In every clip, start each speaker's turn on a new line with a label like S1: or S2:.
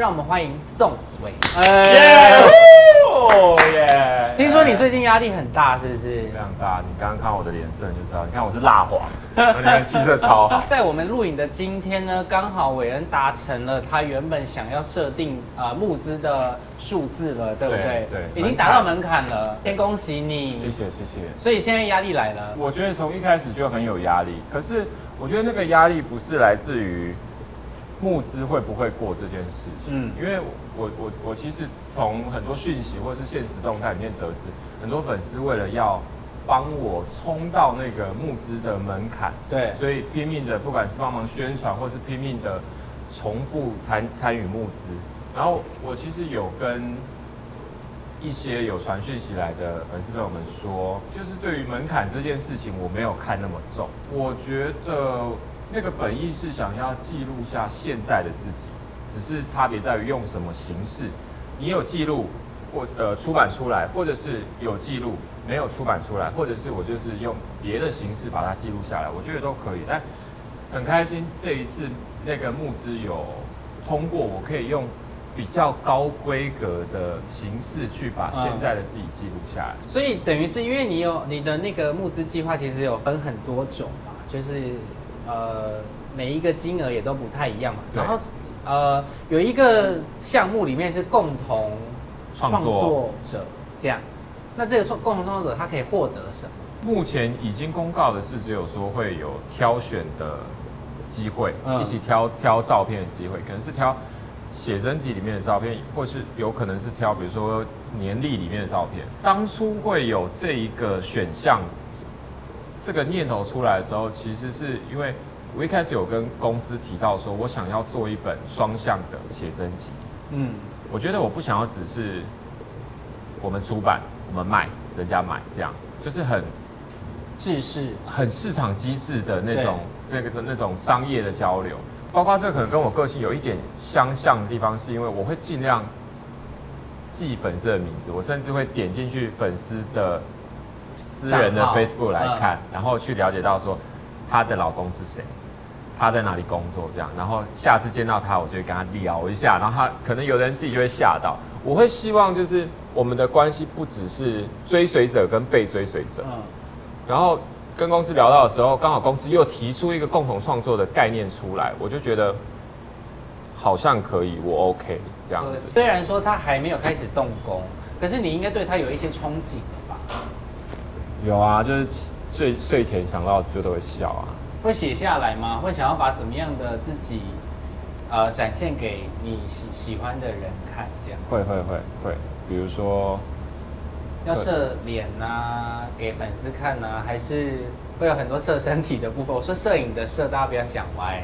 S1: 让我们欢迎宋伟。
S2: 耶！哦耶！
S1: 听说你最近压力很大，是不是
S2: 非？常大，你刚刚看我的脸色你就知道，你看我是蜡黄，我那个气色超好。
S1: 在我们录影的今天呢，刚好伟恩达成了他原本想要设定呃募资的数字了，对不对？
S2: 对对
S1: 已经达到门槛了，先恭喜你。
S2: 谢谢谢谢。
S1: 所以现在压力来了，
S2: 我觉得从一开始就很有压力，可是我觉得那个压力不是来自于募资会不会过这件事情，
S1: 嗯。
S2: 因为我我我其实从很多讯息或是现实动态里面得知，很多粉丝为了要帮我冲到那个募资的门槛，
S1: 对。
S2: 所以拼命的不管是帮忙宣传，或是拼命的重复参参与募资，然后我其实有跟一些有传讯息来的粉丝朋友们说，就是对于门槛这件事情，我没有看那么重。我觉得那个本意是想要记录下现在的自己，只是差别在于用什么形式。你有记录或呃出版出来，或者是有记录没有出版出来，或者是我就是用别的形式把它记录下来，我觉得都可以。但很开心这一次那个募资有通过，我可以用比较高规格的形式去把现在的自己记录下来。
S1: 所以等于是因为你有你的那个募资计划，其实有分很多种嘛，就是呃每一个金额也都不太一样嘛。然后呃有一个项目里面是共同创
S2: 创作
S1: 作者这样，那这个创共同创作者他可以获得什么？
S2: 目前已经公告的是，只有说会有挑选的机会，
S1: 嗯
S2: 一起挑挑照片的机会，可能是挑写真集里面的照片，或是有可能是挑比如说年历里面的照片。当初会有这一个选项，这个念头出来的时候，其实是因为我一开始有跟公司提到说，我想要做一本双向的写真集。
S1: 嗯，
S2: 我觉得我不想要只是我们出版，我们卖，人家买，这样就是很
S1: 制式。
S2: 很市场机制的那种那个那种商业的交流，包括这个可能跟我个性有一点相像的地方，是因为我会尽量记粉丝的名字，我甚至会点进去粉丝的私人的 Facebook 来看，然后去了解到说她的老公是谁。她在哪里工作？这样，然后下次见到她，我就会跟她聊一下，然后她可能有的人自己就会吓到。我会希望就是我们的关系不只是追随者跟被追随者，
S1: 嗯，
S2: 然后跟公司聊到的时候，刚好公司又提出一个共同创作的概念出来，我就觉得好像可以，我 OK 这样子。
S1: 虽然说他还没有开始动工，可是你应该对他有一些憧憬？
S2: 有啊，就是睡睡前想到就都会笑啊。
S1: 会写下来吗？会想要把怎么样的自己，呃，展现给你喜喜欢的人看？这样
S2: 会会会会，比如说
S1: 要射脸呐，给粉丝看呐、还是会有很多射身体的部分？我说摄影的摄，大家不要想歪，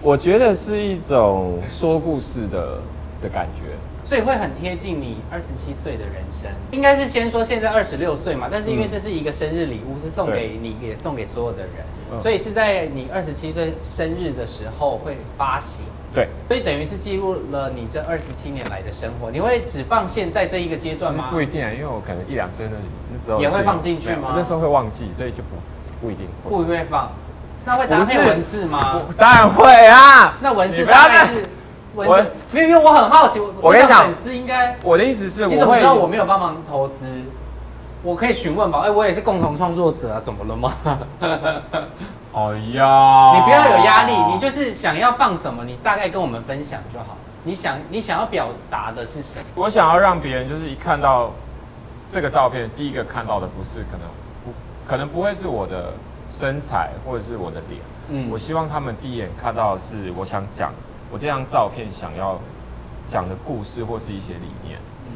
S2: 我觉得是一种说故事的的感觉。
S1: 所以会很贴近你二十七岁的人生。应该是先说现在二十六岁嘛，但是因为
S2: 嗯
S1: 这是一个生日礼物，是送给你，也送给所有的人，
S2: 嗯
S1: 所以是在你二十七岁生日的时候会发行。
S2: 对，
S1: 所以等于是记录了你这二十七年来的生活。你会只放现在这一个阶段吗？
S2: 不一定啊，因为我可能一两岁那那时候
S1: 也会放进去吗
S2: 那时候会忘记，所以就不不一定会。
S1: 不会放。那会搭配文字吗？
S2: 当然会啊。
S1: 那文字
S2: 你不要再
S1: 大概是文字，没有，因为我很好奇，我
S2: 我跟你讲
S1: 想粉丝应该，
S2: 我的意思是，
S1: 你怎么知道我没有帮忙投资？我可以询问吧？哎，我也是共同创作者啊，怎么了吗？
S2: 哎呀，
S1: 你不要有压力，你就是想要放什么，你大概跟我们分享就好。你想你想要表达的是什么？
S2: 我想要让别人就是一看到这个照片，第一个看到的不是可能不可能不会是我的身材或者是我的脸，
S1: 嗯
S2: 我希望他们第一眼看到的是我想讲我这张照片想要讲的故事或是一些理念。
S1: 嗯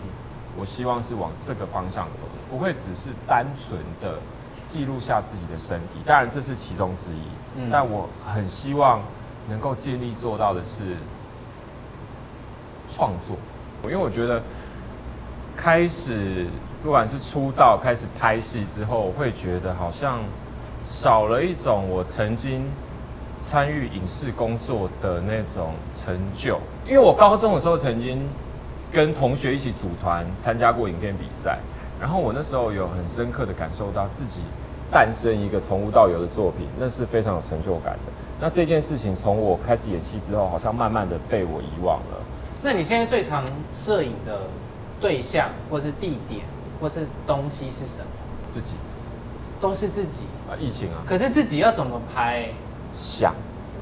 S2: 我希望是往这个方向走的，不会只是单纯的记录下自己的身体，当然这是其中之一，
S1: 嗯
S2: 但我很希望能够尽力做到的是创作，因为我觉得开始不管是出道开始拍戏之后，我会觉得好像少了一种我曾经参与影视工作的那种成就，因为我高中的时候曾经跟同学一起组团参加过影片比赛，然后我那时候有很深刻的感受到自己诞生一个从无到有的作品，那是非常有成就感的。那这件事情从我开始演戏之后，好像慢慢的被我遗忘了。
S1: 那你现在最常摄影的对象，或是地点，或是东西是什么？
S2: 自己
S1: 都是自己。
S2: 啊，疫情啊，
S1: 可是自己要怎么拍？
S2: 想，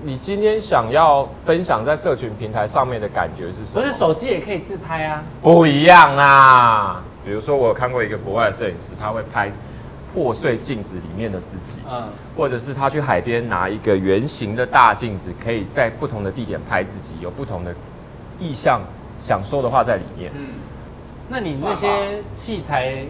S2: 你今天想要分享在社群平台上面的感觉是什么？
S1: 不是手机也可以自拍啊。
S2: 不一样啊。比如说，我有看过一个国外的摄影师，他会拍破碎镜子里面的自己，
S1: 嗯，
S2: 或者是他去海边拿一个圆形的大镜子，可以在不同的地点拍自己，有不同的意向想说的话在里面。
S1: 嗯，那你那些器材，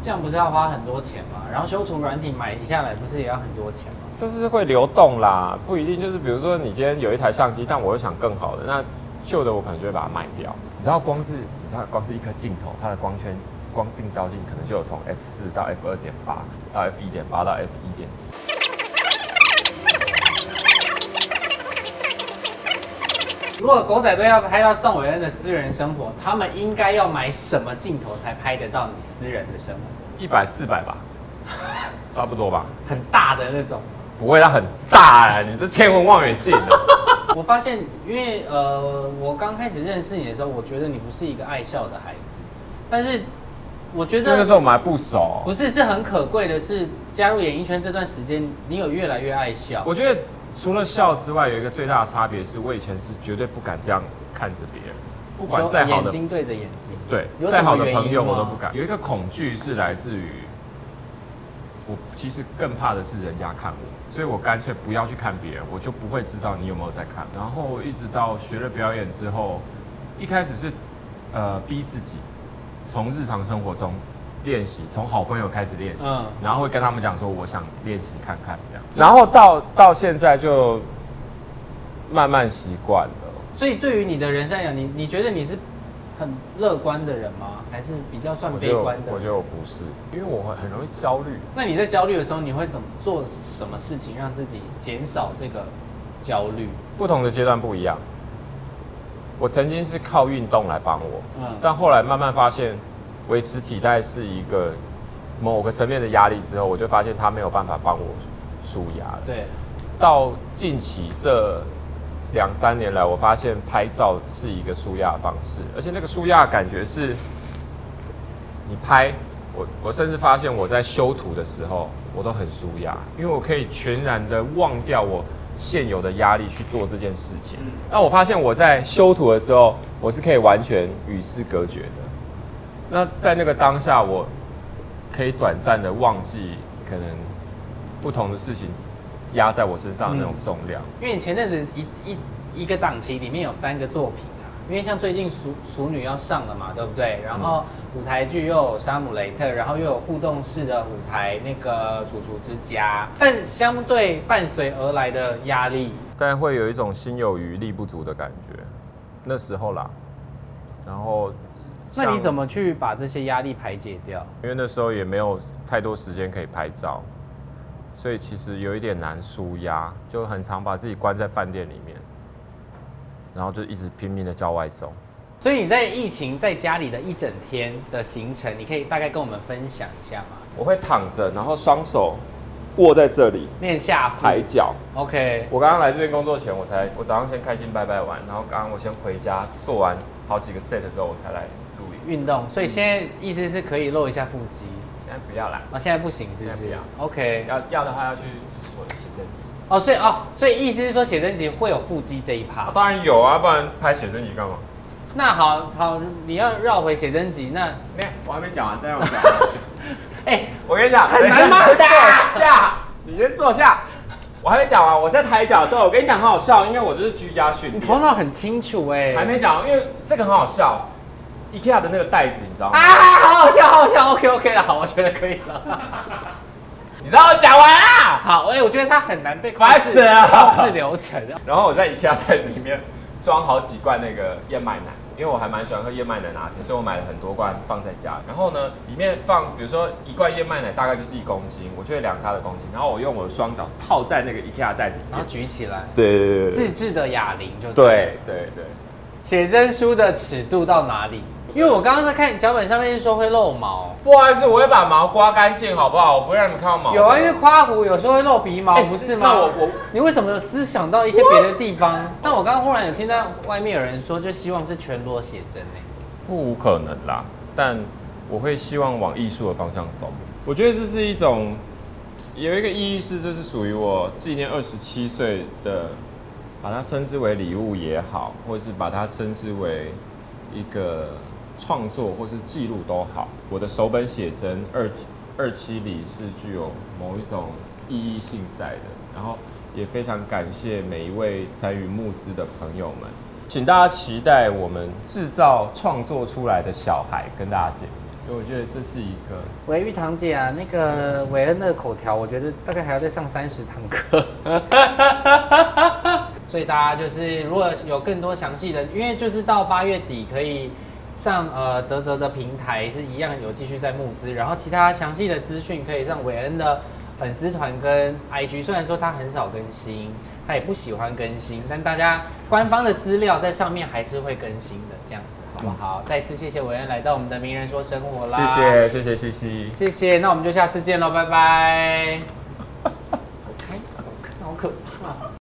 S1: 这样不是要花很多钱吗？然后修图软体买下来，不是也要很多钱吗？
S2: 就是会流动啦，不一定就是比如说你今天有一台相机，但我又想更好的，那旧的我可能就会把它卖掉。你知道光是你知道光是一颗镜头，它的光圈光定焦镜可能就有从 f 四到 f 二点八到 f 一点八到 f 一点四。
S1: 如果狗仔队要拍到宋伟恩的私人生活，他们应该要买什么镜头才拍得到你私人的生活？
S2: 一百四百吧，差不多吧。
S1: 很大的那种。
S2: 不会，它很大哎！你这天文望远镜啊！
S1: 我发现，因为呃，我刚开始认识你的时候，我觉得你不是一个爱笑的孩子，但是我觉得
S2: 那个时候我们还不熟。
S1: 不是，是很可贵的是，加入演艺圈这段时间，你有越来越爱笑。
S2: 我觉得除了笑之外，有一个最大的差别是，我以前是绝对不敢这样看着别人，不管再好的
S1: 眼睛对着眼睛，
S2: 对
S1: 有，
S2: 再好的
S1: 原因
S2: 朋友我
S1: 吗
S2: 都不敢。有一个恐惧是来自于，我其实更怕的是人家看我，所以我干脆不要去看别人，我就不会知道你有没有在看。然后一直到学了表演之后，一开始是呃逼自己从日常生活中练习，从好朋友开始练习，
S1: 嗯
S2: 然后会跟他们讲说我想练习看看这样，然后到到现在就慢慢习惯了。
S1: 所以对于你的人生来讲，你你觉得你是很乐观的人吗？还是比较算悲观的？
S2: 我觉得我不是，因为我会很容易焦虑。
S1: 那你在焦虑的时候，你会怎么做什么事情让自己减少这个焦虑？
S2: 不同的阶段不一样。我曾经是靠运动来帮我，
S1: 嗯
S2: 但后来慢慢发现，维持体态是一个某个层面的压力之后，我就发现它没有办法帮我舒压了。
S1: 对，
S2: 到近期这两三年来，我发现拍照是一个舒压的方式，而且那个舒压感觉是，你拍我，我甚至发现我在修图的时候，我都很舒压，因为我可以全然的忘掉我现有的压力去做这件事情。
S1: 嗯
S2: 那我发现我在修图的时候，我是可以完全与世隔绝的。那在那个当下，我可以短暂的忘记可能不同的事情压在我身上的那种重量。
S1: 因为你前阵子一一一个档期里面有三个作品啊，因为像最近熟熟女要上了嘛，对不对？然后舞台剧又有沙姆雷特，然后又有互动式的舞台那个主厨之家，但相对伴随而来的压力，
S2: 但会有一种心有余力不足的感觉，那时候啦。然后，
S1: 那你怎？
S2: 么
S1: 去把这些压力排解掉？
S2: 因为那时候也没有太多时间可以拍照，所以其实有一点难舒压，就很常把自己关在饭店里面，然后就一直拼命的叫外送。
S1: 所以你在疫情在家里的一整天的行程，你可以大概跟我们分享一下吗？
S2: 我会躺着，然后双手握在这里，
S1: 面下
S2: 抬脚。
S1: ，OK，
S2: 我刚刚来这边工作前，我才我早上先开心拜拜完，然后刚刚我先回家做完好几个 set 之后，我才来录影。
S1: 运动，所以现在意思是可以露一下腹肌
S2: 现在不要啦，
S1: 啊，现在不行是不是
S2: 现在不要
S1: ？OK，
S2: 要要的话要去支持我的写真集。
S1: 哦，所以哦，所以意思是说写真集会有腹肌这一趴。
S2: 当然有啊，不然拍写真集干嘛？
S1: 那好好，你要绕回写真集，那
S2: 没有，我还没讲完，再让我讲。
S1: 哎、
S2: 我跟你讲，
S1: 很难吗
S2: 坐下，你先坐下。我还没讲完，我在抬脚的时候，我跟你讲很好笑，因为我就是居家训练。
S1: 你头脑很清楚哎、
S2: 还没讲，因为这个很好笑。IKEA 的那个袋子，你知道吗？
S1: 啊，好好笑，好好笑，OK OK 了，好，我觉得可以了。
S2: 你知道我讲完啦。
S1: 好，哎、我觉得它很难被控
S2: 烦
S1: 制
S2: 死了
S1: 控制流程。
S2: 然后我在 IKEA 袋子里面装好几罐那个燕麦奶，因为我还蛮喜欢喝燕麦奶拿铁，所以我买了很多罐放在家。然后呢，里面放比如说一罐燕麦奶大概就是一公斤，我就会量它的公斤，然后我用我的双脚套在那个 IKEA 袋子里
S1: 然后
S2: 面。
S1: 举起来，
S2: 对对
S1: 自制的哑铃就
S2: 对对对，
S1: 写真书的尺度到哪里？因为我刚刚在看脚本上面说会露毛，
S2: 不好意思，我会把毛刮干净，好不好？我不会让你们看到毛。
S1: 有啊，因为夸胡有时候会露鼻毛，
S2: 哎
S1: 不是吗？
S2: 那我我
S1: 你为什么有思想到一些别的地方？但我刚刚忽然有听到外面有人说，就希望是全裸写真欸诶。
S2: 不无可能啦，但我会希望往艺术的方向走。我觉得这是一种有一个意义是，这是属于我纪念二十七岁的，把它称之为礼物也好，或是把它称之为一个创作或是记录都好。我的手本写真二七二七里是具有某一种意义性在的，然后也非常感谢每一位参与募资的朋友们。请大家期待我们制造创作出来的小孩跟大家见面，所以我觉得这是一个
S1: 喂，玉堂姐啊，那个韦恩的口条，我觉得大概还要再上三十堂课。所以大家就是如果有更多详细的，因为就是到八月底可以上呃泽泽的平台是一样有继续在募资，然后其他详细的资讯可以上韦恩的粉丝团跟 IG，虽然说他很少更新，他也不喜欢更新，但大家官方的资料在上面还是会更新的，这样子好不好？再次谢谢韦恩来到我们的名人说生活啦，
S2: 谢谢谢谢西西。
S1: 谢谢，那我们就下次见喽，拜拜。走开，走开，好可怕。